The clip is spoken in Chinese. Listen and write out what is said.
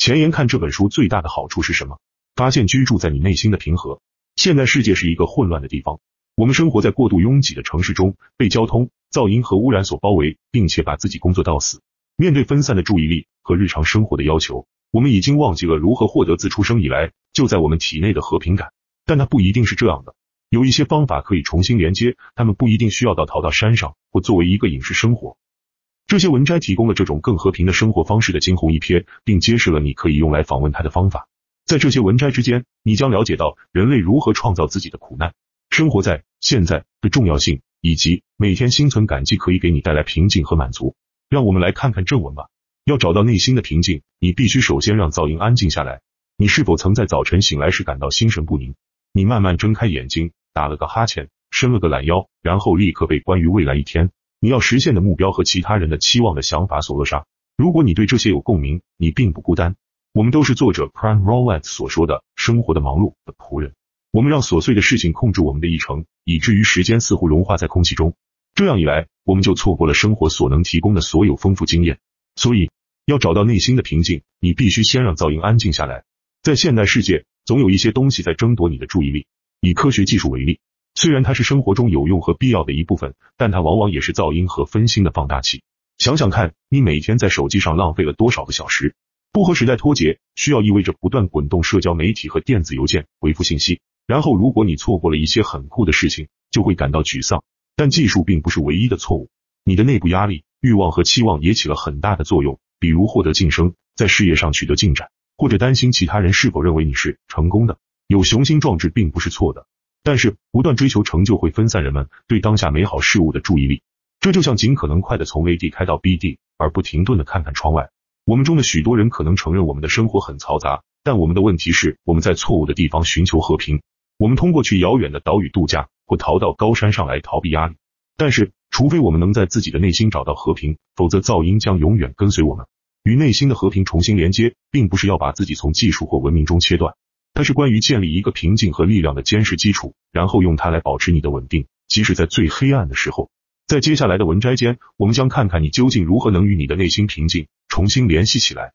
前言看这本书最大的好处是什么？发现居住在你内心的平和。现在世界是一个混乱的地方，我们生活在过度拥挤的城市中，被交通、噪音和污染所包围，并且把自己工作到死。面对分散的注意力和日常生活的要求，我们已经忘记了如何获得自出生以来就在我们体内的和平感。但它不一定是这样的，有一些方法可以重新连接，他们不一定需要到逃到山上或作为一个隐士生活。这些文摘提供了这种更和平的生活方式的惊鸿一瞥，并揭示了你可以用来访问它的方法。在这些文摘之间，你将了解到人类如何创造自己的苦难，生活在现在的重要性，以及每天心存感激可以给你带来平静和满足。让我们来看看正文吧。要找到内心的平静，你必须首先让噪音安静下来。你是否曾在早晨醒来时感到心神不宁？你慢慢睁开眼睛，打了个哈欠，伸了个懒腰，然后立刻被关于未来一天你要实现的目标和其他人的期望的想法所扼杀。如果你对这些有共鸣，你并不孤单。我们都是作者 Prime Roulette 所说的“生活的忙碌的仆人”。我们让琐碎的事情控制我们的议程，以至于时间似乎融化在空气中。这样一来，我们就错过了生活所能提供的所有丰富经验。所以，要找到内心的平静，你必须先让噪音安静下来。在现代世界，总有一些东西在争夺你的注意力。以科学技术为例，虽然它是生活中有用和必要的一部分，但它往往也是噪音和分心的放大器。想想看，你每天在手机上浪费了多少个小时？不和时代脱节，需要意味着不断滚动社交媒体和电子邮件回复信息。然后，如果你错过了一些很酷的事情，就会感到沮丧。但技术并不是唯一的错误，你的内部压力、欲望和期望也起了很大的作用。比如获得晋升，在事业上取得进展，或者担心其他人是否认为你是成功的。有雄心壮志并不是错的，但是不断追求成就会分散人们对当下美好事物的注意力。这就像尽可能快的从 A 地开到 B 地，而不停顿的看看窗外。我们中的许多人可能承认我们的生活很嘈杂，但我们的问题是我们在错误的地方寻求和平。我们通过去遥远的岛屿度假，或逃到高山上来逃避压力。但是，除非我们能在自己的内心找到和平，否则噪音将永远跟随我们。与内心的和平重新连接，并不是要把自己从技术或文明中切断，它是关于建立一个平静和力量的坚实基础，然后用它来保持你的稳定，即使在最黑暗的时候。在接下来的文摘间，我们将看看你究竟如何能与你的内心平静重新联系起来。